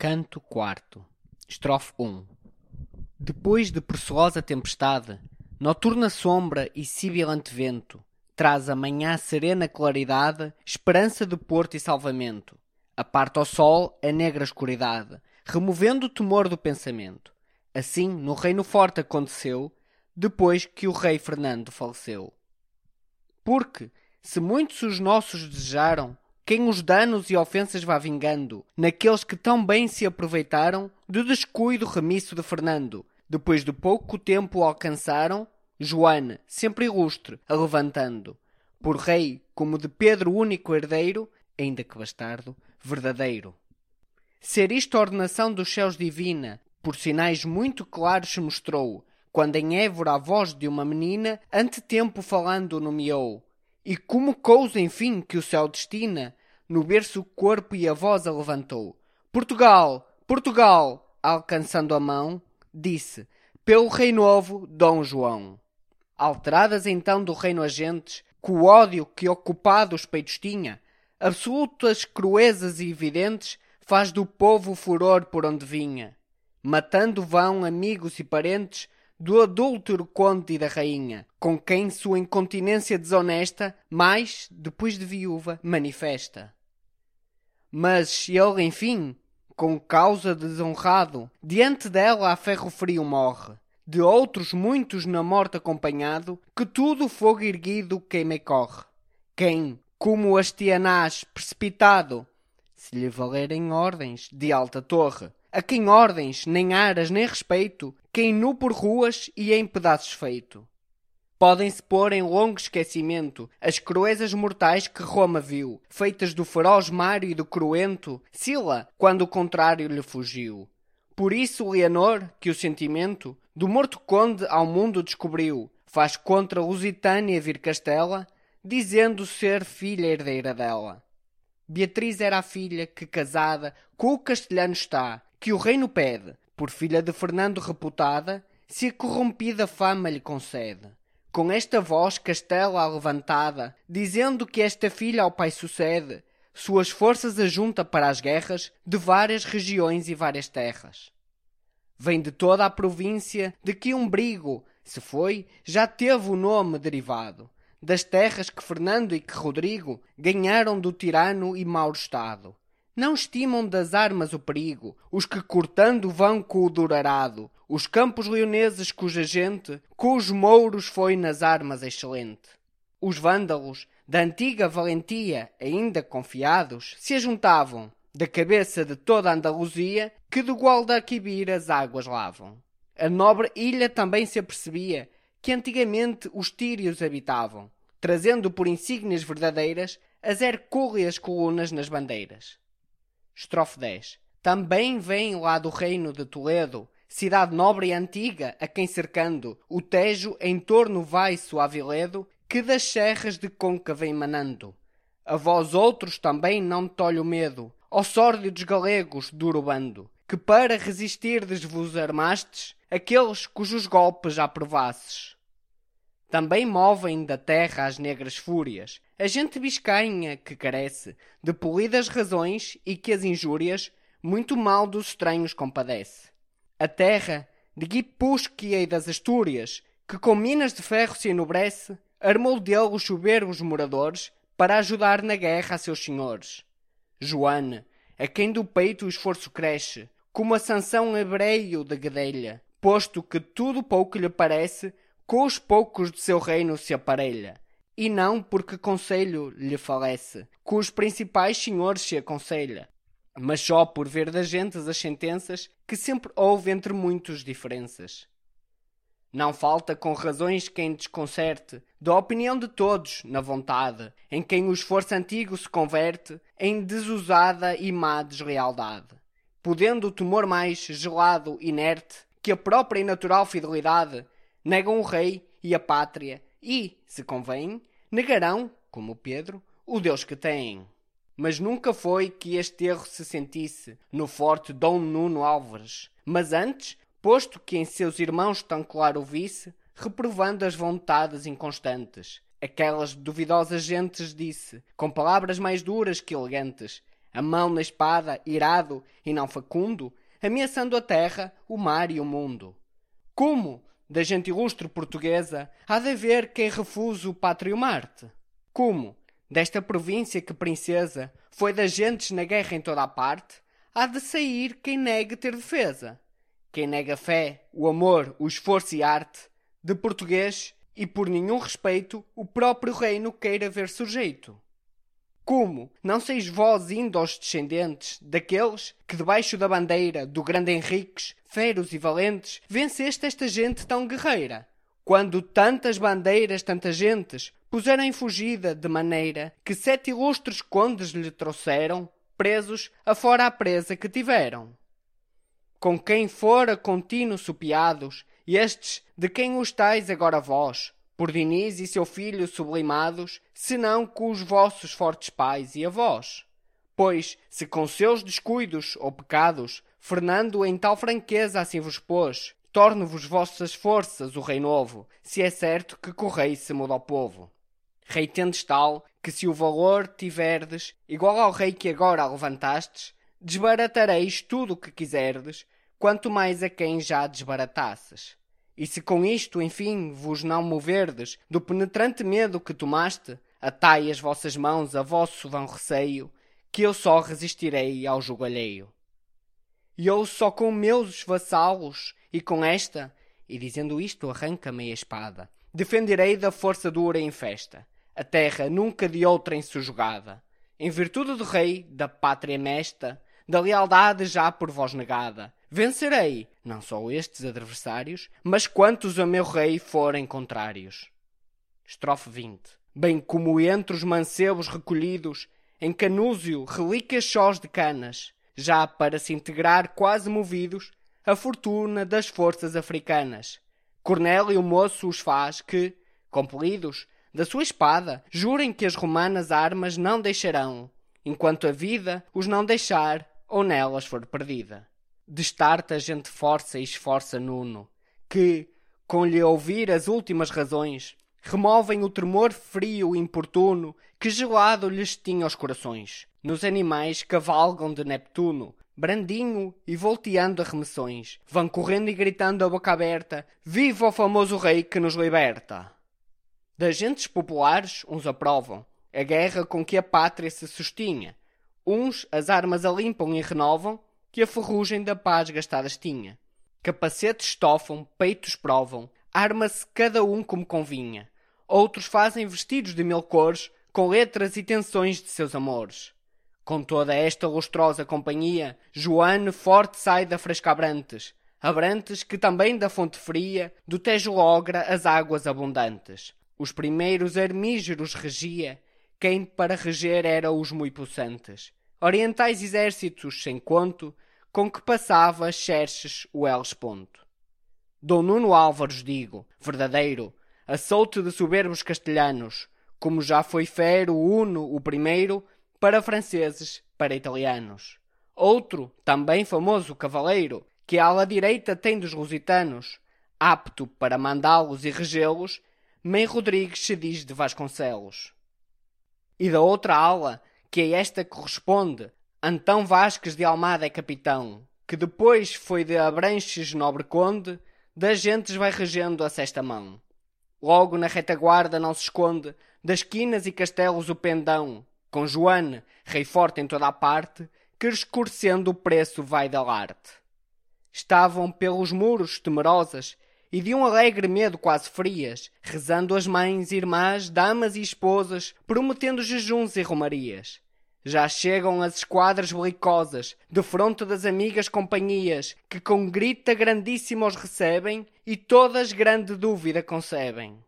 Canto IV Estrofe 1 Depois de procelosa tempestade, noturna sombra e sibilante vento, traz a manhã serena claridade, esperança de porto e salvamento. Aparta o sol a negra escuridade, removendo o temor do pensamento. Assim, no reino forte aconteceu, depois que o rei Fernando faleceu. Porque, se muitos os nossos desejaram, quem os danos e ofensas vá vingando, naqueles que tão bem se aproveitaram do descuido remisso de Fernando, depois de pouco tempo o alcançaram, Joana, sempre ilustre, a levantando, por rei como de Pedro único herdeiro, ainda que bastardo, verdadeiro. Ser isto ordenação dos céus divina, por sinais muito claros se mostrou, quando em Évora a voz de uma menina ante tempo falando nomeou, e como cousa enfim que o céu destina, no berço o corpo e a voz a levantou. Portugal! Portugal! Alcançando a mão, disse, pelo rei novo, Dom João. Alteradas então do reino agentes, com o ódio que ocupado os peitos tinha, absolutas cruezas e evidentes, faz do povo o furor por onde vinha. Matando vão amigos e parentes do adúltero conde e da rainha, com quem sua incontinência desonesta, mais, depois de viúva, manifesta. Mas ele, enfim, com causa desonrado, diante dela a ferro frio morre. De outros muitos na morte acompanhado, que tudo fogo erguido queima e corre. Quem, como Astianás, precipitado, se lhe valerem ordens de alta torre, a quem ordens, nem aras, nem respeito, quem nu por ruas e em pedaços feito. Podem-se pôr em longo esquecimento as cruezas mortais que Roma viu, feitas do feroz Mário e do cruento, Sila, quando o contrário lhe fugiu. Por isso Leonor, que o sentimento do morto conde ao mundo descobriu, faz contra Lusitânia vir Castela, dizendo ser filha herdeira dela. Beatriz era a filha que, casada, com o castelhano está, que o reino pede, por filha de Fernando reputada, se a corrompida fama lhe concede com esta voz castela levantada, dizendo que esta filha ao pai sucede, suas forças ajunta para as guerras de várias regiões e várias terras. Vem de toda a província de que um brigo, se foi, já teve o nome derivado, das terras que Fernando e que Rodrigo ganharam do tirano e mau estado. Não estimam das armas o perigo, os que cortando vão com o durarado, os campos leoneses cuja gente, com os mouros foi nas armas excelente. Os vândalos, da antiga valentia, ainda confiados, se ajuntavam, da cabeça de toda a Andaluzia, que do Guadalquivir as águas lavam. A nobre ilha também se apercebia que antigamente os tírios habitavam, trazendo por insígnias verdadeiras as hercúleas colunas nas bandeiras. Estrofe 10. Também vem lá do reino de Toledo, cidade nobre e antiga, a quem cercando o Tejo em torno vai Suaviledo, que das serras de Conca vem manando. A vós outros também não tolho medo, ó sórdidos galegos, duro bando, que para resistirdes vos armastes, aqueles cujos golpes já provasses. Também movem da terra as negras fúrias, a gente biscainha que carece de polidas razões e que as injúrias muito mal dos estranhos compadece. A terra de Guipusquia e das Astúrias, que com minas de ferro se enobrece, armou dele os soberbos moradores para ajudar na guerra a seus senhores. Joana, a quem do peito o esforço cresce, como a sanção hebreio da guedelha, posto que tudo pouco lhe parece, com os poucos de seu reino se aparelha, e não porque conselho lhe falece, com os principais senhores se aconselha, mas só por ver das gentes as sentenças que sempre houve entre muitos diferenças. Não falta com razões quem desconcerte da opinião de todos na vontade, em quem o esforço antigo se converte em desusada e má deslealdade, podendo o temor mais gelado, inerte, que a própria e natural fidelidade negam o rei e a pátria e, se convém, negarão, como Pedro, o Deus que têm. Mas nunca foi que este erro se sentisse no forte Dom Nuno Álvares, mas antes, posto que em seus irmãos tão claro visse, reprovando as vontades inconstantes. Aquelas duvidosas gentes disse, com palavras mais duras que elegantes, a mão na espada, irado e não facundo, ameaçando a terra, o mar e o mundo. Como, da gente ilustre portuguesa, há de haver quem refuse o pátrio Marte? Como, desta província que princesa foi das gentes na guerra em toda a parte, há de sair quem negue ter defesa? Quem nega fé, o amor, o esforço e arte, de português e por nenhum respeito o próprio reino queira ver sujeito. Como não seis vós indo aos descendentes daqueles que debaixo da bandeira do grande Henriques, feros e valentes, venceste esta gente tão guerreira? Quando tantas bandeiras, tantas gentes, puseram em fugida de maneira que sete ilustres condes lhe trouxeram, presos, afora a presa que tiveram. Com quem fora contínuo supiados, e estes de quem os tais agora vós, por Diniz e seu filho sublimados, senão com os vossos fortes pais e avós. Pois, se com seus descuidos ou pecados, Fernando em tal franqueza assim vos pôs, torno-vos vossas forças o rei novo, se é certo que correi se muda ao povo. Rei tendes tal, que se o valor tiverdes, igual ao rei que agora levantastes, desbaratareis tudo o que quiserdes, quanto mais a quem já desbaratasses. E se com isto, enfim, vos não moverdes do penetrante medo que tomaste, atai as vossas mãos a vosso vão receio, que eu só resistirei ao jugo alheio. E eu só com meus vassalos, e com esta, e dizendo isto arranca-me a espada, defenderei da força dura em festa, a terra nunca de outrem sujugada, em virtude do rei, da pátria mesta, da lealdade já por vós negada, Vencerei, não só estes adversários, mas quantos a meu rei forem contrários. Estrofe 20. Bem como entre os mancebos recolhidos, em Canúzio, relíquias sós de canas, já para se integrar quase movidos, a fortuna das forças africanas. Cornélio moço os faz que, compelidos, da sua espada, jurem que as romanas armas não deixarão, enquanto a vida os não deixar ou nelas for perdida destarte a gente força e esforça Nuno, que, com lhe ouvir as últimas razões, removem o tremor frio e importuno que gelado lhes tinha os corações. Nos animais cavalgam de Neptuno, brandinho e volteando a remissões, vão correndo e gritando a boca aberta: Viva o famoso rei que nos liberta! Das gentes populares, uns aprovam a guerra com que a pátria se sustinha. Uns as armas a limpam e renovam, que a ferrugem da paz gastadas tinha. Capacetes estofam, peitos provam, arma-se cada um como convinha. Outros fazem vestidos de mil cores, com letras e tensões de seus amores. Com toda esta lustrosa companhia, Joane forte sai da fresca Abrantes, Abrantes que também da fonte fria, do Tejo logra as águas abundantes. Os primeiros armígeros regia, quem para reger era os muito possantes orientais exércitos sem conto, com que passava Xerxes o Hellesponto. Dom Nuno Álvares, digo, verdadeiro, assolte de soberbos castelhanos, como já foi Fero Uno o primeiro, para franceses, para italianos. Outro, também famoso cavaleiro, que a ala direita tem dos lusitanos, apto para mandá-los e regê-los, Mãe Rodrigues se diz de Vasconcelos. E da outra ala, que a esta corresponde Antão Vasques de Almada é capitão, que depois foi de Abranches nobre conde, das gentes vai regendo a sesta mão. Logo na retaguarda não se esconde, das quinas e castelos o pendão, com Joane, rei forte em toda a parte, que escurecendo o preço vai da arte. Estavam pelos muros temerosas, e de um alegre medo quase frias, rezando as mães, irmãs, damas e esposas, prometendo jejuns e romarias. Já chegam as esquadras belicosas, de fronte das amigas companhias, que com grita grandíssima os recebem e todas grande dúvida concebem.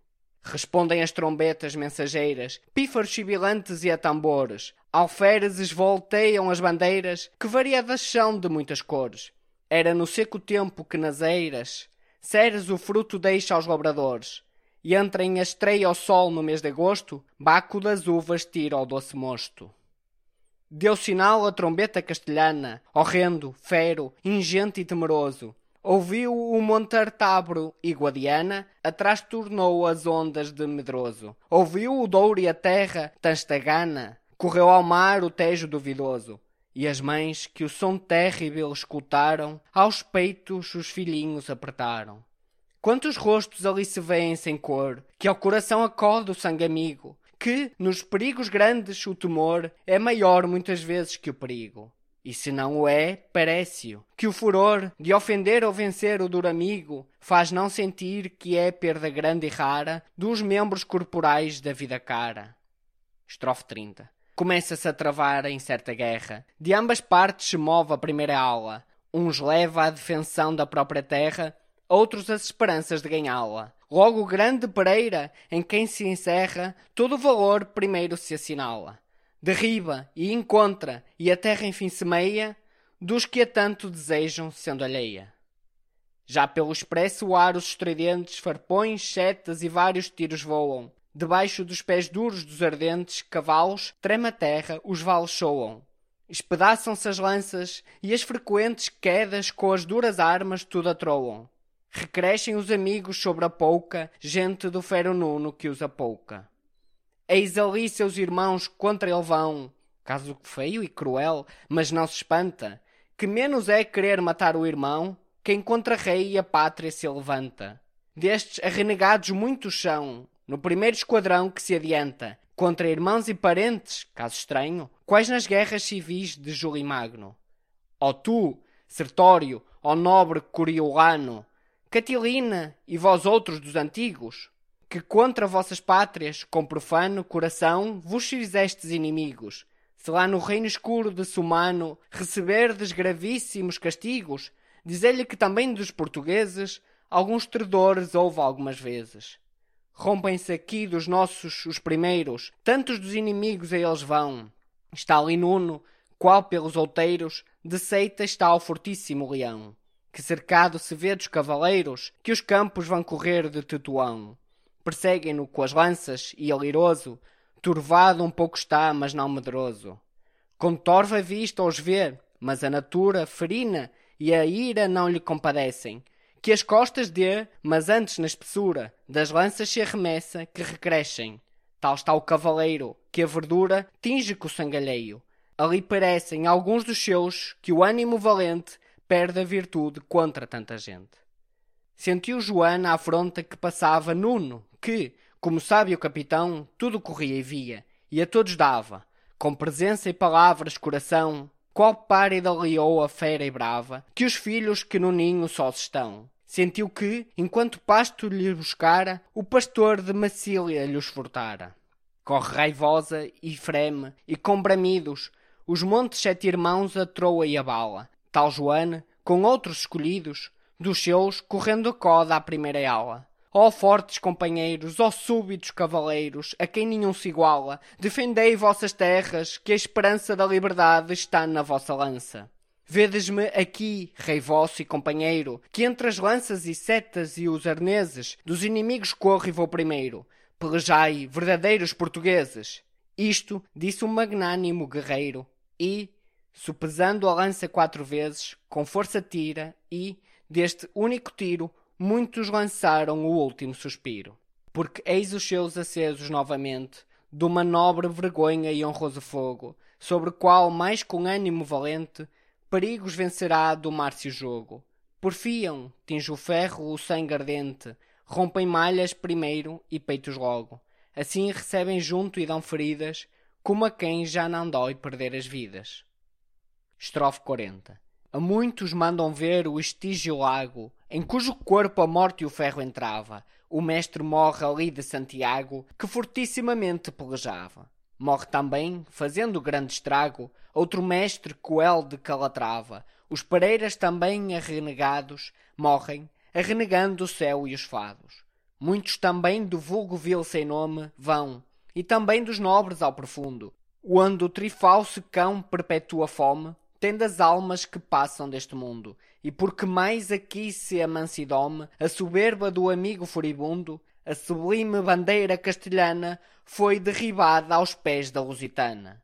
Respondem as trombetas mensageiras, pífaros sibilantes e a tambores, alferezes volteiam as bandeiras, que variadas são de muitas cores. Era no seco tempo que nas eiras Ceres o fruto deixa aos labradores, e entrem a estreia ao sol no mês de agosto, Baco das uvas tira ao doce mosto. Deu sinal a trombeta castelhana, horrendo, fero, ingente e temeroso. Ouviu o monte Artabro e Guadiana, atrás tornou as ondas de medroso. Ouviu o Douro e a terra, Tanstagana, correu ao mar o tejo duvidoso. e as mães que o som terrível escutaram, aos peitos os filhinhos apertaram. Quantos rostos ali se vêem sem cor, que ao coração acode o sangue amigo, que, nos perigos grandes, o temor é maior muitas vezes que o perigo. E se não o é, parece-o, que o furor de ofender ou vencer o duro amigo faz não sentir que é perda grande e rara dos membros corporais da vida cara. Estrofe 30 começa-se a travar em certa guerra. De ambas partes se move a primeira aula. Uns leva à defensão da própria terra, outros as esperanças de ganhá-la. Logo grande Pereira, em quem se encerra, todo o valor primeiro se assinala. Derriba e encontra, e a terra enfim semeia, dos que a tanto desejam, sendo alheia. Já pelo expresso ar os estridentes, farpões, setas e vários tiros voam. Debaixo dos pés duros dos ardentes cavalos, trema a terra, os vales soam. Espedaçam-se as lanças e as frequentes quedas com as duras armas tudo atroam. Recrescem os amigos sobre a pouca gente do fero nuno que os apouca. Eis ali seus irmãos contra ele vão, caso feio e cruel, mas não se espanta, que menos é querer matar o irmão, quem contra rei e a pátria se levanta. Destes arrenegados muitos são, no primeiro esquadrão que se adianta, contra irmãos e parentes, caso estranho, quais nas guerras civis de Júlio Magno. Ó tu, Sertório, ó nobre Coriolano, Catilina e vós outros dos antigos, que contra vossas pátrias, com profano coração, vos fizestes inimigos, se lá no reino escuro de Sumano receberdes gravíssimos castigos, dizei-lhe que também dos portugueses alguns tredores houve algumas vezes. Rompem-se aqui dos nossos os primeiros, tantos dos inimigos a eles vão. Está ali Nuno, qual pelos outeiros, de seita está o fortíssimo leão, que cercado se vê dos cavaleiros, que os campos vão correr de Tetuão. Perseguem-no com as lanças, e aliroso, turvado um pouco está, mas não medroso. Com torva a vista os vê, mas a natura ferina e a ira não lhe compadecem, que as costas dê, mas antes na espessura das lanças se arremessa, que recrescem. Tal está o cavaleiro, que a verdura tinge com o sangalheio. Ali parecem alguns dos seus que o ânimo valente perde a virtude contra tanta gente. Sentiu Joana à afronta que passava Nuno, que, como sábio capitão, tudo corria e via, e a todos dava, com presença e palavras, coração, qual párida leoa fera e brava, que os filhos que no ninho só se estão. Sentiu que, enquanto pasto lhe buscara, o pastor de Macília lhe os furtara. Corre raivosa e freme, e com bramidos, os montes sete irmãos a troa e a bala. Tal Joana, com outros escolhidos, dos seus, correndo coda à primeira aula. Ó fortes companheiros, ó súbitos cavaleiros, a quem nenhum se iguala, defendei vossas terras, que a esperança da liberdade está na vossa lança. Vedes-me aqui, rei vosso e companheiro, que entre as lanças e setas e os arneses dos inimigos corro e vou primeiro. Pelejai, verdadeiros portugueses. Isto disse o magnânimo guerreiro, e, supesando a lança quatro vezes, com força tira, e, deste único tiro, muitos lançaram o último suspiro. Porque eis os seus acesos novamente, de uma nobre vergonha e honroso fogo, sobre o qual, mais com ânimo valente, perigos vencerá do mar-se o jogo. Porfiam, tinge o ferro o sangue ardente, rompem malhas primeiro e peitos logo. Assim recebem junto e dão feridas, como a quem já não dói perder as vidas. Estrofe 40 a muitos mandam ver o estígio lago, em cujo corpo a morte e o ferro entrava. O mestre morre ali de Santiago, que fortissimamente pelejava. Morre também, fazendo grande estrago, outro mestre coel de Calatrava. Os Pereiras também arrenegados morrem, arrenegando o céu e os fados. Muitos também do vulgo vil sem nome vão, e também dos nobres ao profundo, onde o trifalso cão perpetua fome, tendo as almas que passam deste mundo, e porque mais aqui se amansidome a soberba do amigo furibundo, a sublime bandeira castelhana foi derribada aos pés da Lusitana.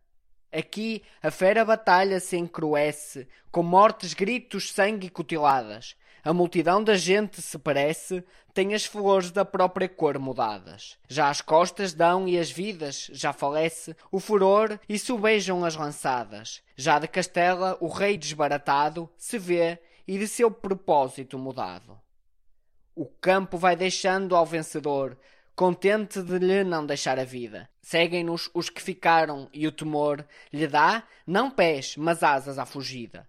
Aqui a fera batalha se encruece, com mortes, gritos, sangue e cutiladas. A multidão da gente, se parece, tem as flores da própria cor mudadas. Já as costas dão e as vidas, já falece o furor e subejam as lançadas. Já de Castela o rei desbaratado se vê e de seu propósito mudado. O campo vai deixando ao vencedor, contente de lhe não deixar a vida. Seguem-nos os que ficaram e o temor lhe dá, não pés, mas asas à fugida.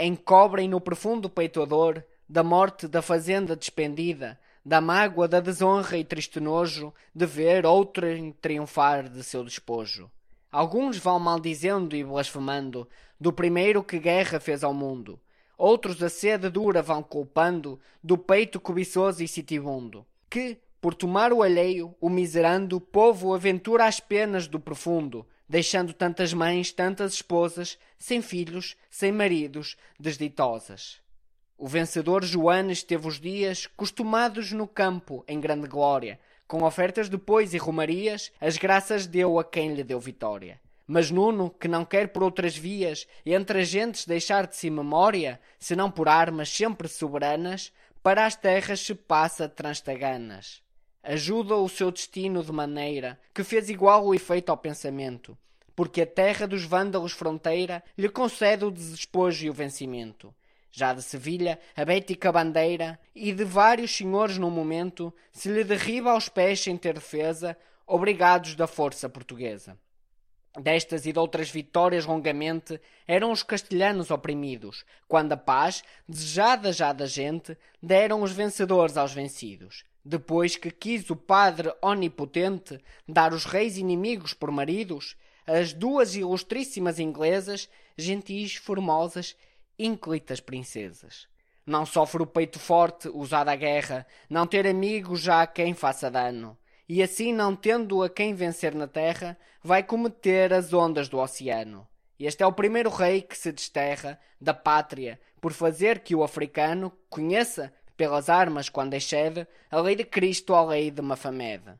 Encobrem no profundo peito a dor da morte da fazenda despendida, da mágoa, da desonra e triste nojo de ver outrem triunfar de seu despojo. Alguns vão maldizendo e blasfemando do primeiro que guerra fez ao mundo. Outros a sede dura vão culpando do peito cobiçoso e sitibundo, que, por tomar o alheio, o miserando, povo aventura as penas do profundo, deixando tantas mães, tantas esposas, sem filhos, sem maridos, desditosas. O vencedor Joanes teve os dias costumados no campo, em grande glória, com ofertas depois e romarias, as graças deu a quem lhe deu vitória. Mas Nuno, que não quer por outras vias, entre as gentes deixar de si memória, senão por armas sempre soberanas, para as terras se passa transtaganas. Ajuda o seu destino de maneira que fez igual o efeito ao pensamento, porque a terra dos vândalos fronteira lhe concede o desespojo e o vencimento já de Sevilha, a bética bandeira, e de vários senhores no momento, se lhe derriba aos pés sem ter defesa, obrigados da força portuguesa. Destas e de outras vitórias longamente eram os castelhanos oprimidos, quando a paz, desejada já da gente, deram os vencedores aos vencidos. Depois que quis o Padre Onipotente dar os reis inimigos por maridos, as duas ilustríssimas inglesas, gentis, formosas ínclitas princesas. Não sofre o peito forte, usado à guerra, não ter amigos já a quem faça dano. E assim, não tendo a quem vencer na terra, vai cometer as ondas do oceano. Este é o primeiro rei que se desterra da pátria, por fazer que o africano conheça, pelas armas quando excede, a lei de Cristo à lei de Mafamed.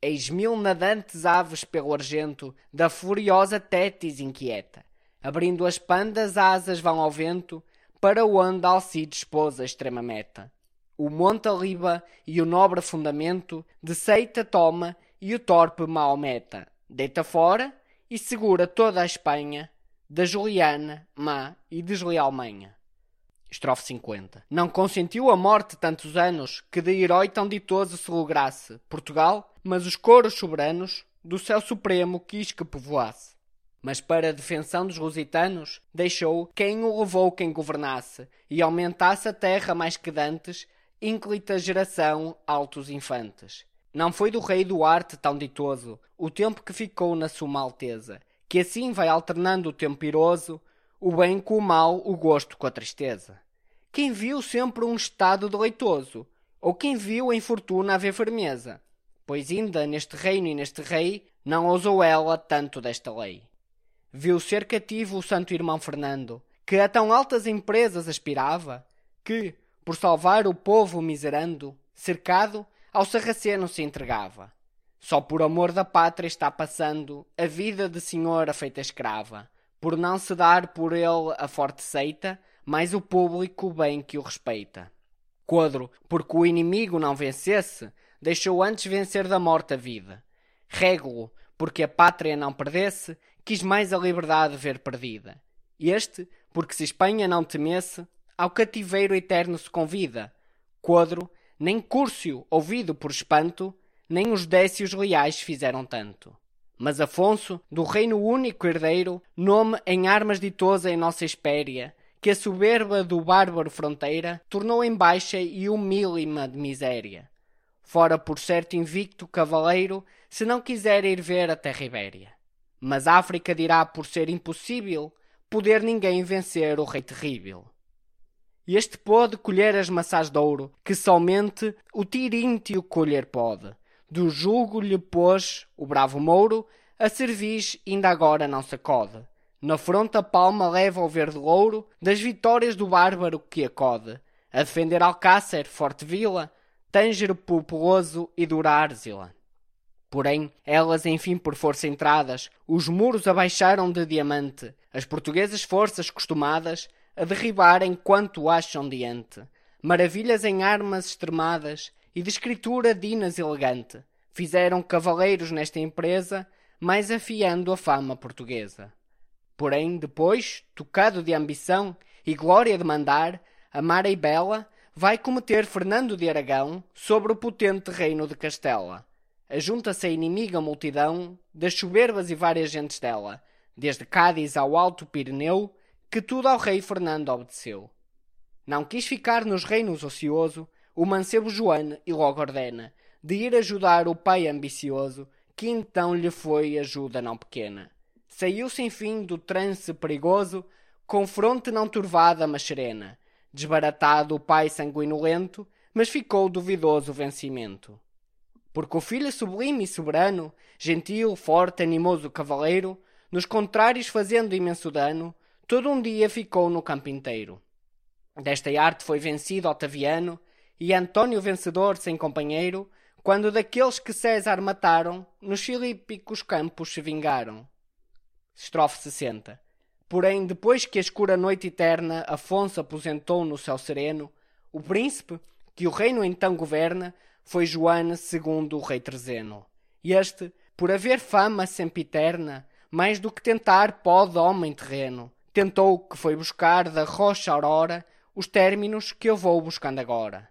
Eis mil nadantes aves pelo argento da furiosa Tétis inquieta abrindo as pandas asas vão ao vento, para onde Alcides pôs a extrema meta. O monte aliba e o nobre fundamento de seita toma e o torpe Maometa. Deita fora e segura toda a Espanha da Juliana, má e desleal manha. Estrofe 50. Não consentiu a morte tantos anos que de herói tão ditoso se lograsse Portugal, mas os coros soberanos do céu supremo quis que povoasse mas para a defensão dos lusitanos deixou quem o levou quem governasse, e aumentasse a terra mais que dantes, ínclita geração altos infantes. Não foi do rei Duarte tão ditoso o tempo que ficou na suma alteza, que assim vai alternando o tempo iroso, o bem com o mal, o gosto com a tristeza. Quem viu sempre um estado deleitoso, ou quem viu em fortuna haver firmeza, pois ainda neste reino e neste rei não ousou ela tanto desta lei viu ser cativo o santo irmão Fernando, que a tão altas empresas aspirava, que, por salvar o povo miserando, cercado, ao sarraceno se entregava. Só por amor da pátria está passando a vida de senhora feita escrava, por não se dar por ele a forte seita, mais o público bem que o respeita. Quadro, porque o inimigo não vencesse, deixou antes vencer da morte a vida. Régulo, porque a pátria não perdesse, quis mais a liberdade ver perdida. Este, porque se Espanha não temesse, ao cativeiro eterno se convida. Quadro, nem Cúrcio, ouvido por espanto, nem os décios leais fizeram tanto. Mas Afonso, do reino único herdeiro, nome em armas ditosa em nossa espéria, que a soberba do bárbaro fronteira tornou em baixa e humílima de miséria. Fora por certo invicto cavaleiro, se não quiser ir ver a terra Mas África dirá por ser impossível poder ninguém vencer o rei terrível. Este pôde colher as maçãs de ouro, que somente o tiríntio colher pode. Do jugo lhe pôs o bravo mouro, a cerviz ainda agora não sacode. Na fronte a palma leva o verde louro das vitórias do bárbaro que acode. A defender Alcácer, forte vila, Tângero populoso e Durárzila. Porém, elas enfim por força entradas, os muros abaixaram de diamante, as portuguesas forças costumadas a derribarem quanto acham diante. Maravilhas em armas extremadas e de escritura dinas elegante, fizeram cavaleiros nesta empresa, mais afiando a fama portuguesa. Porém, depois, tocado de ambição e glória de mandar, amar e bela, vai cometer Fernando de Aragão sobre o potente reino de Castela ajunta-se a inimiga multidão das soberbas e várias gentes dela, desde Cádiz ao Alto Pireneu, que tudo ao rei Fernando obedeceu. Não quis ficar nos reinos ocioso o mancebo Joane e logo ordena de ir ajudar o pai ambicioso, que então lhe foi ajuda não pequena. Saiu sem fim do trance perigoso, com fronte não turvada, mas serena. Desbaratado o pai sanguinolento, mas ficou duvidoso o vencimento porque o filho sublime e soberano, gentil, forte, animoso cavaleiro, nos contrários fazendo imenso dano, todo um dia ficou no campo inteiro. Desta arte foi vencido Otaviano, e Antônio vencedor sem companheiro, quando daqueles que César mataram, nos filípicos campos se vingaram. Estrofe 60 Porém, depois que a escura noite eterna Afonso aposentou no céu sereno, o príncipe, que o reino então governa, foi Joane segundo o rei Trezeno. Este, por haver fama sempiterna, mais do que tentar pode homem terreno, tentou que foi buscar da rocha aurora os términos que eu vou buscando agora.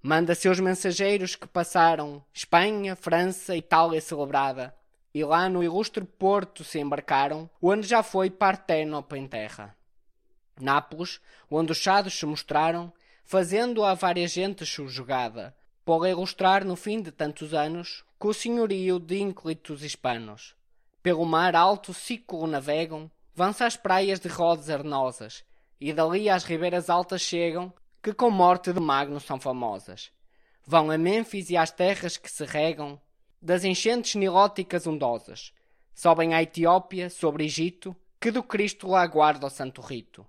Manda seus mensageiros que passaram Espanha, França, Itália celebrada, e lá no ilustre porto se embarcaram, onde já foi Parténope em terra. Nápoles, onde os chados se mostraram, fazendo a várias gentes subjugada, pode ilustrar no fim de tantos anos com o senhorio de ínclitos hispanos. Pelo mar alto ciclo navegam, vão-se às praias de rodas arenosas, e dali às ribeiras altas chegam, que com morte de Magno são famosas. Vão a Mênfis e às terras que se regam, das enchentes nilóticas ondosas. Sobem à Etiópia, sobre Egito, que do Cristo lá guarda o santo rito.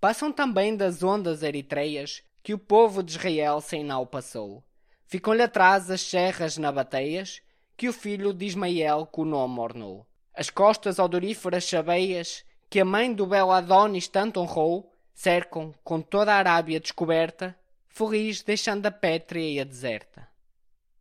Passam também das ondas eritreias, que o povo de Israel sem nau passou Ficam-lhe atrás as serras nabateias, que o filho de Ismael com o nome ornou. As costas odoríferas chabeias, que a mãe do belo Adonis tanto honrou, cercam, com toda a Arábia descoberta, feliz deixando a pétrea e a deserta.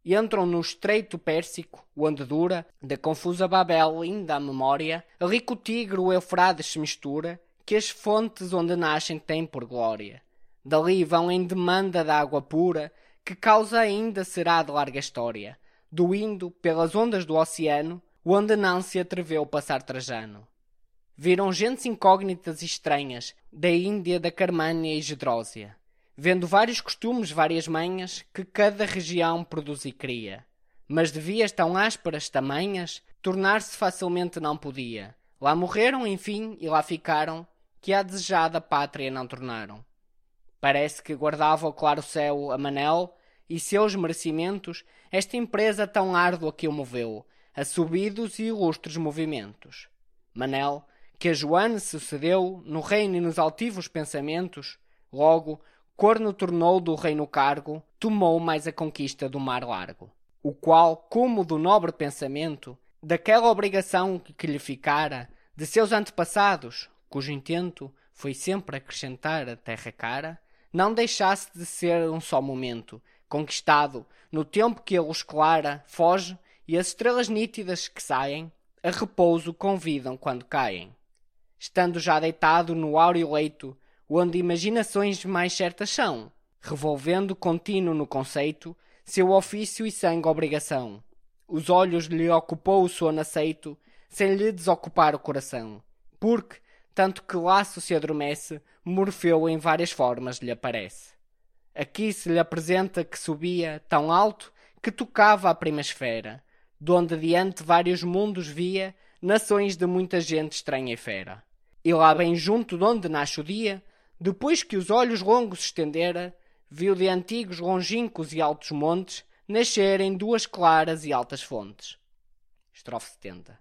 E entram no estreito Pérsico, onde dura, da confusa Babel ainda a memória, ali que o Tigre o Eufrades se mistura, que as fontes onde nascem têm por glória. Dali vão em demanda de água pura, que causa ainda será de larga história, do indo pelas ondas do oceano, onde não se atreveu passar Trajano. Viram gentes incógnitas e estranhas, da Índia, da Carmânia e Gedrósia, vendo vários costumes, várias manhas, que cada região produz e cria. Mas de vias tão ásperas tamanhas, tornar-se facilmente não podia. Lá morreram, enfim, e lá ficaram, que a desejada pátria não tornaram. Parece que guardava o claro céu a Manel e seus merecimentos esta empresa tão árdua que o moveu, a subidos e ilustres movimentos. Manel, que a Joane sucedeu no reino e nos altivos pensamentos, logo, corno tornou do reino cargo, tomou mais a conquista do mar largo, o qual, como do nobre pensamento, daquela obrigação que lhe ficara, de seus antepassados, cujo intento foi sempre acrescentar a terra cara, não deixasse de ser um só momento, conquistado, no tempo que ele os clara, foge, e as estrelas nítidas que saem, a repouso convidam quando caem. Estando já deitado no áureo leito, onde imaginações mais certas são, revolvendo contínuo no conceito, seu ofício e sangue obrigação. Os olhos lhe ocupou o sono aceito, sem lhe desocupar o coração. Porque, tanto que laço se adormece, Morfeu em várias formas lhe aparece. Aqui se lhe apresenta que subia tão alto que tocava a prima esfera, donde diante vários mundos via, nações de muita gente estranha e fera. E lá bem junto donde nasce o dia, depois que os olhos longos estendera, viu de antigos longínquos e altos montes nascerem duas claras e altas fontes. Estrofe 70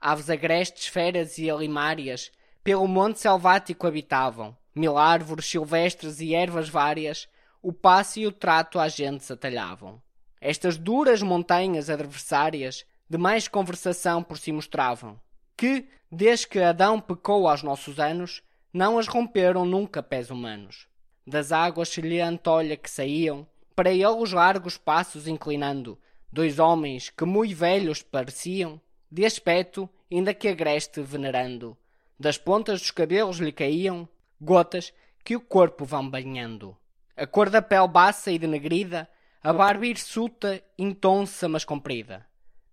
Aves agrestes, feras e alimárias, pelo monte selvático habitavam, mil árvores silvestres e ervas várias, o passo e o trato às gentes atalhavam. Estas duras montanhas adversárias de mais conversação por si mostravam, que, desde que Adão pecou aos nossos anos, não as romperam nunca pés humanos. Das águas semelhante olha que saíam, para ele os largos passos inclinando, dois homens que muito velhos pareciam, de aspecto ainda que agreste venerando. Das pontas dos cabelos lhe caíam gotas que o corpo vão banhando. A cor da pele baça e denegrida, a barba hirsuta, intonsa mas comprida.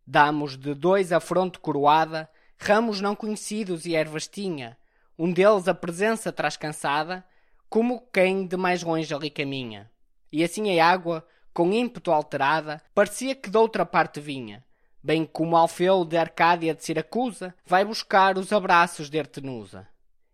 Damos de dois a fronte coroada, ramos não conhecidos e ervas tinha. Um deles a presença traz cansada, como quem de mais longe ali caminha. E assim a água, com ímpeto alterada, parecia que de outra parte vinha, bem como Alfeu de Arcádia de Siracusa vai buscar os abraços de Ertenusa.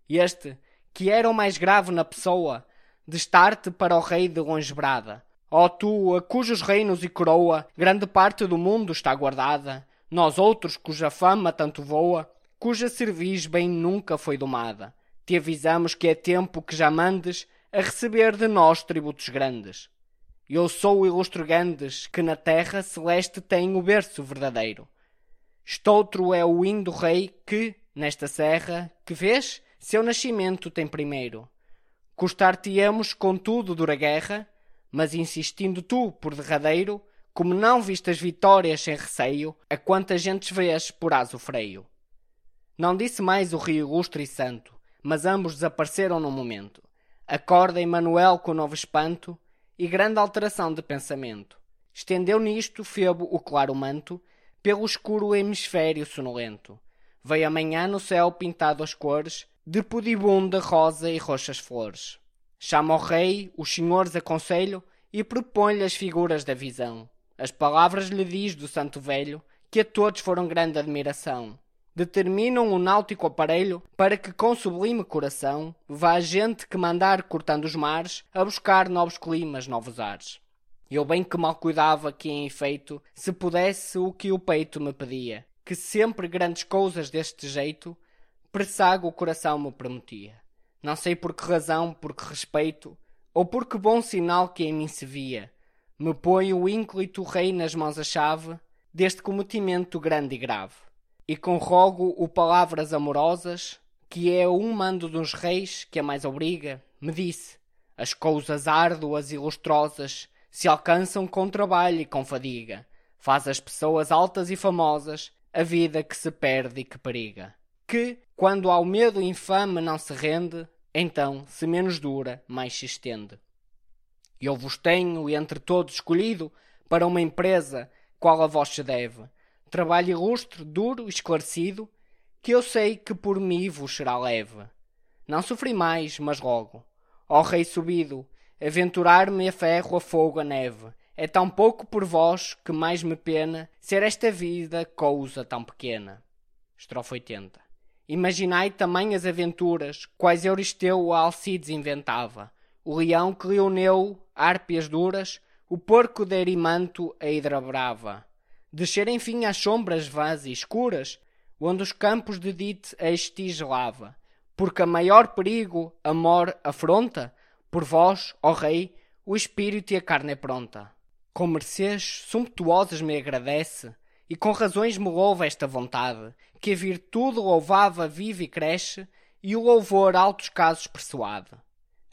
Este, que era o mais grave na pessoa, de estar-te para o rei de longe brada. Ó tu, a cujos reinos e coroa grande parte do mundo está guardada, nós outros, cuja fama tanto voa, cuja cerviz bem nunca foi domada, te avisamos que é tempo que já mandes a receber de nós tributos grandes. Eu sou o ilustre Gandes, que na terra celeste tem o berço verdadeiro. Estoutro é o indo rei que, nesta serra, que vês, seu nascimento tem primeiro. Custar-te-emos, contudo, dura guerra, mas insistindo tu por derradeiro, como não vistas vitórias sem receio, a quanta gentes vês porás o freio. Não disse mais o rio ilustre e santo, mas ambos desapareceram num momento. Acorda Emanuel com novo espanto, e grande alteração de pensamento. Estendeu nisto Febo o claro manto, pelo escuro hemisfério sonolento. Veio amanhã no céu pintado as cores, de pudibunda rosa e roxas flores. Chama o rei, os senhores aconselho, e propõe-lhe as figuras da visão. As palavras lhe diz do santo velho, que a todos foram grande admiração determinam o náutico aparelho para que com sublime coração vá a gente que mandar cortando os mares a buscar novos climas, novos ares. Eu bem que mal cuidava que em efeito se pudesse o que o peito me pedia, que sempre grandes coisas deste jeito pressago o coração me prometia. Não sei por que razão, por que respeito, ou por que bom sinal que em mim se via, me põe o ínclito rei nas mãos a chave deste cometimento grande e grave e conrogo o palavras amorosas, que é um mando dos reis que a mais obriga, me disse, as coisas árduas e lustrosas se alcançam com trabalho e com fadiga, faz as pessoas altas e famosas a vida que se perde e que periga. Que, quando ao medo infame não se rende, então, se menos dura, mais se estende. Eu vos tenho, entre todos, escolhido para uma empresa qual a vós se deve, trabalho ilustre, duro, esclarecido, que eu sei que por mim vos será leve. Não sofri mais, mas rogo, ó rei subido, aventurar-me a ferro, a fogo, a neve. É tão pouco por vós que mais me pena ser esta vida cousa tão pequena. Estrofe 80. Imaginai também as aventuras, quais Euristeu a Alcides inventava, o leão que leoneu, árpias duras, o porco de Erimanto a hidra brava, descer enfim às sombras vãs e escuras, onde os campos de Dite a estigelava, porque a maior perigo a mor afronta, por vós, ó rei, o espírito e a carne é pronta. Com mercês sumptuosas me agradece, e com razões me louva esta vontade, que a virtude louvava vive e cresce, e o louvor altos casos persuade.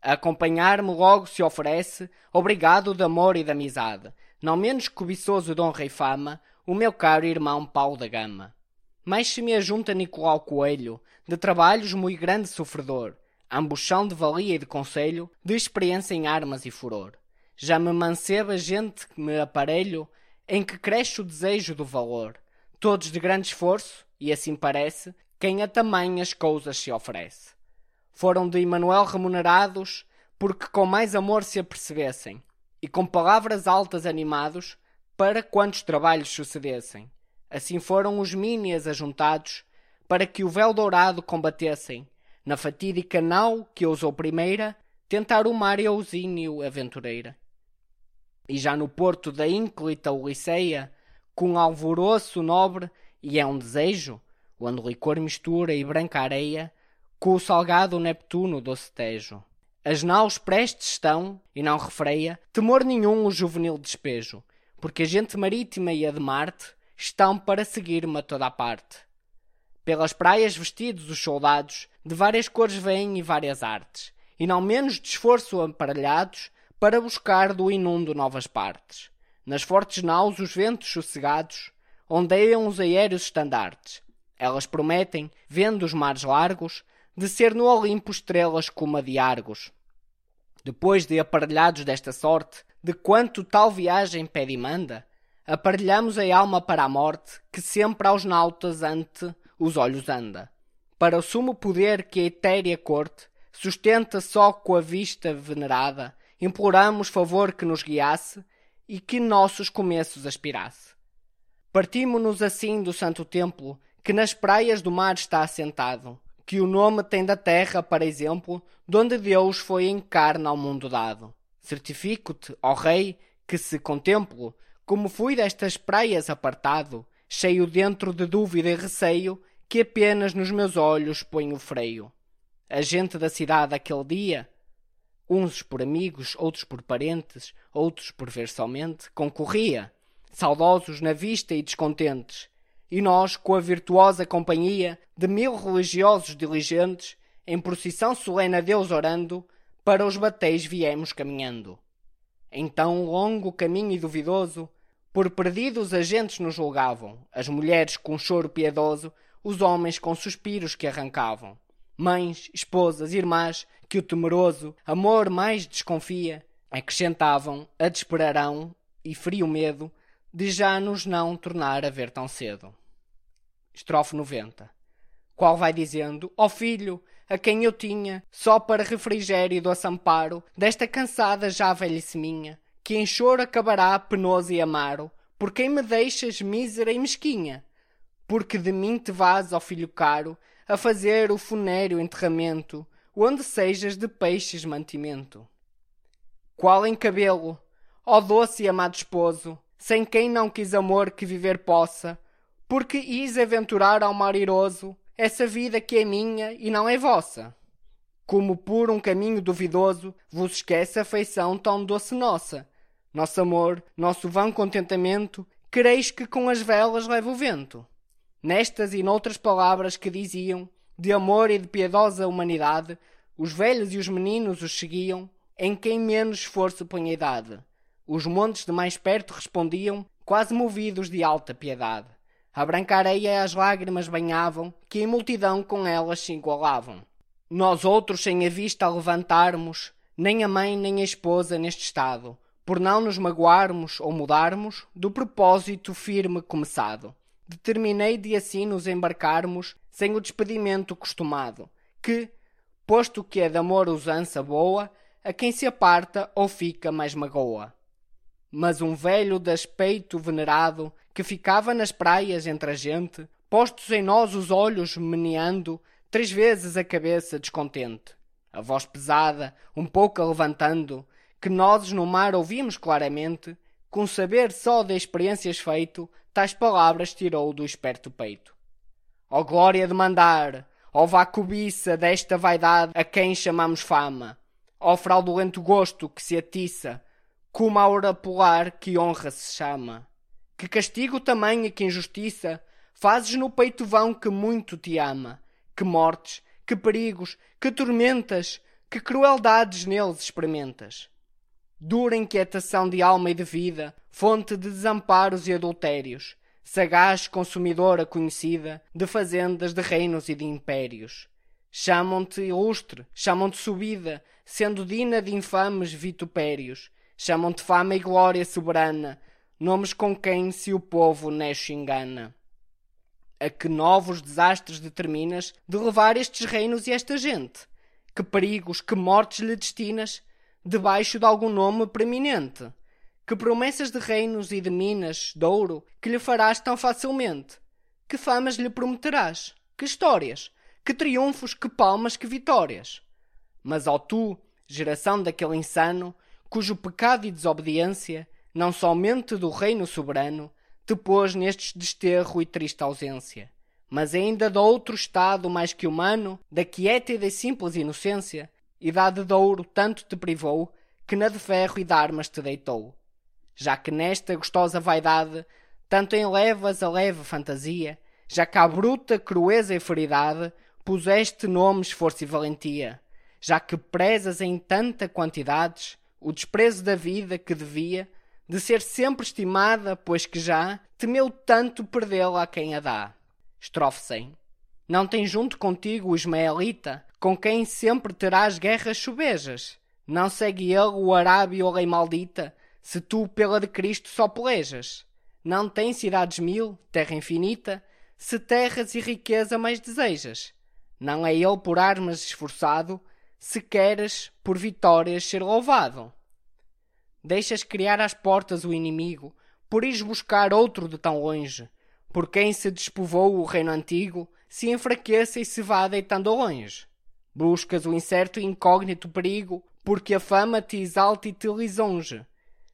A acompanhar-me logo se oferece, obrigado de amor e de amizade, não menos cobiçoso de honra e fama, o meu caro irmão Paulo da Gama. Mais se me ajunta Nicolau Coelho, de trabalhos muito grande sofredor, ambuchão de valia e de conselho, de experiência em armas e furor. Já me manceba gente que me aparelho, em que cresce o desejo do valor, todos de grande esforço, e assim parece, quem a tamanhas coisas se oferece. Foram de Emanuel remunerados, porque com mais amor se apercebessem, e com palavras altas animados para quantos trabalhos sucedessem. Assim foram os mínias ajuntados para que o véu dourado combatessem, na fatídica nau que ousou primeira tentar o mar e ausínio aventureira. E já no porto da ínclita Uliceia, com alvoroço nobre, e é um desejo, onde licor mistura e branca areia, com o salgado Neptuno doce tejo. As naus prestes estão, e não refreia, temor nenhum o juvenil despejo, porque a gente marítima e a de Marte estão para seguir-me a toda a parte. Pelas praias vestidos os soldados, de várias cores vêm e várias artes, e não menos de esforço aparelhados, para buscar do inundo novas partes. Nas fortes naus os ventos sossegados ondeiam os aéreos estandartes. Elas prometem, vendo os mares largos, de ser no Olimpo estrelas como a de Argos. Depois de aparelhados desta sorte, de quanto tal viagem pede e manda, aparelhamos a alma para a morte, que sempre aos nautas ante os olhos anda. Para o sumo poder que a etérea corte sustenta só com a vista venerada, imploramos favor que nos guiasse e que nossos começos aspirasse. Partimos-nos assim do santo templo, que nas praias do mar está assentado, que o nome tem da terra, para exemplo, donde Deus foi em carne ao mundo dado. Certifico-te, ó Rei, que se contemplo, como fui destas praias apartado, cheio dentro de dúvida e receio, que apenas nos meus olhos ponho freio. A gente da cidade aquele dia, uns por amigos, outros por parentes, outros por ver somente, concorria, saudosos na vista e descontentes, e nós, com a virtuosa companhia de mil religiosos diligentes, em procissão solene a Deus orando, para os batéis viemos caminhando. Então, longo caminho e duvidoso, por perdidos agentes nos julgavam, as mulheres com choro piedoso, os homens com suspiros que arrancavam. Mães, esposas, irmãs, que o temeroso amor mais desconfia, acrescentavam a desesperarão e frio medo de já nos não tornar a ver tão cedo. Estrofe 90. Qual vai dizendo, ó oh filho, a quem eu tinha, só para refrigério do assamparo, desta cansada já velhice minha, que em choro acabará penoso e amaro, por quem me deixas mísera e mesquinha, porque de mim te vás, ó filho caro, a fazer o funéreo enterramento, onde sejas de peixes mantimento. Qual em cabelo, ó doce e amado esposo, sem quem não quis amor que viver possa, porque is aventurar ao mar iroso essa vida que é minha e não é vossa. Como por um caminho duvidoso vos esquece a feição tão doce nossa. Nosso amor, nosso vão contentamento, quereis que com as velas leve o vento. Nestas e noutras palavras que diziam, de amor e de piedosa humanidade, os velhos e os meninos os seguiam, em quem menos esforço põe a idade. Os montes de mais perto respondiam, quase movidos de alta piedade. A branca areia as lágrimas banhavam, que em multidão com elas se igualavam. Nós outros, sem a vista a levantarmos, nem a mãe nem a esposa neste estado, por não nos magoarmos ou mudarmos do propósito firme começado. Determinei de assim nos embarcarmos, sem o despedimento costumado, que, posto que é de amor usança boa, a quem se aparta ou fica mais magoa mas um velho de aspecto venerado, que ficava nas praias entre a gente, postos em nós os olhos meneando, três vezes a cabeça descontente. A voz pesada, um pouco levantando, que nós no mar ouvimos claramente, com saber só de experiências feito, tais palavras tirou do esperto peito. Ó oh, glória de mandar, ó oh, vá cobiça desta vaidade a quem chamamos fama, ó oh, fraudulento gosto que se atiça, como a hora polar que honra se chama. Que castigo tamanha que injustiça fazes no peito vão que muito te ama. Que mortes, que perigos, que tormentas, que crueldades neles experimentas. Dura inquietação de alma e de vida, fonte de desamparos e adultérios, sagaz consumidora conhecida de fazendas, de reinos e de impérios. Chamam-te ilustre, chamam-te subida, sendo dina de infames vitupérios, Chamam-te fama e glória soberana, nomes com quem se o povo nesce engana. A que novos desastres determinas de levar estes reinos e esta gente? Que perigos, que mortes lhe destinas, debaixo de algum nome preeminente? Que promessas de reinos e de minas, de ouro, que lhe farás tão facilmente? Que famas lhe prometerás? Que histórias? Que triunfos, que palmas, que vitórias? Mas, ó tu, geração daquele insano, cujo pecado e desobediência, não somente do reino soberano, te pôs neste desterro e triste ausência, mas ainda de outro estado mais que humano, da quieta e da simples inocência, idade de ouro tanto te privou, que na de ferro e de armas te deitou. já que nesta gostosa vaidade tanto enlevas a leve fantasia, já que à bruta crueza e feridade puseste nomes força e valentia, já que prezas em tanta quantidades o desprezo da vida que devia de ser sempre estimada, pois que já temeu tanto perdê-la a quem a dá. Estrofe 100. Não tem junto contigo o Ismaelita, com quem sempre terás guerras chubejas. Não segue ele o Arábio ou lei maldita, se tu pela de Cristo só pelejas. Não tem cidades mil, terra infinita, se terras e riqueza mais desejas. Não é ele por armas esforçado, se queres por vitórias ser louvado. Deixas criar às portas o inimigo, por ires buscar outro de tão longe. Por quem se despovoou o reino antigo, se enfraqueça e se vá deitando longe. Buscas o incerto e incógnito perigo, porque a fama te exalta e te lisonje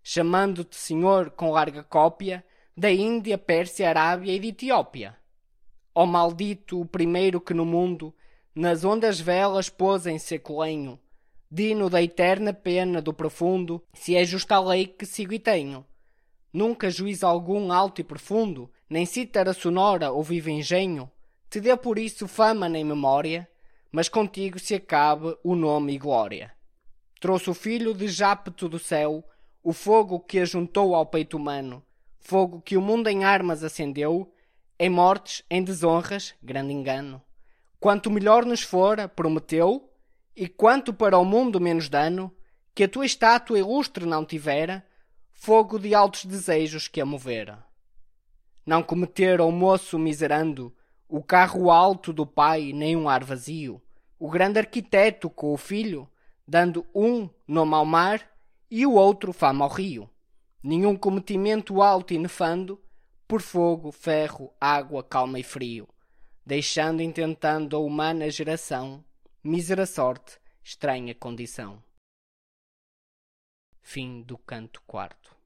chamando-te senhor com larga cópia da Índia, Pérsia, Arábia e de Etiópia. Ó maldito o primeiro que no mundo nas ondas velas pôs em seculenho, dino da eterna pena do profundo, se é justa a lei que sigo e tenho. Nunca juízo algum alto e profundo, nem cítara sonora ou vivo engenho, te dê por isso fama nem memória, mas contigo se acabe o nome e glória. Trouxe o filho de Jápeto do céu, o fogo que ajuntou ao peito humano, fogo que o mundo em armas acendeu, em mortes, em desonras, grande engano. Quanto melhor nos fora, prometeu, e quanto para o mundo menos dano, que a tua estátua ilustre não tivera, fogo de altos desejos que a movera. Não cometera o moço miserando, o carro alto do pai, nem um ar vazio, o grande arquiteto com o filho, dando um nome ao mar e o outro fama ao rio. Nenhum cometimento alto e nefando, por fogo, ferro, água, calma e frio, deixando intentando a humana geração, mísera sorte, estranha condição. Fim do canto quarto.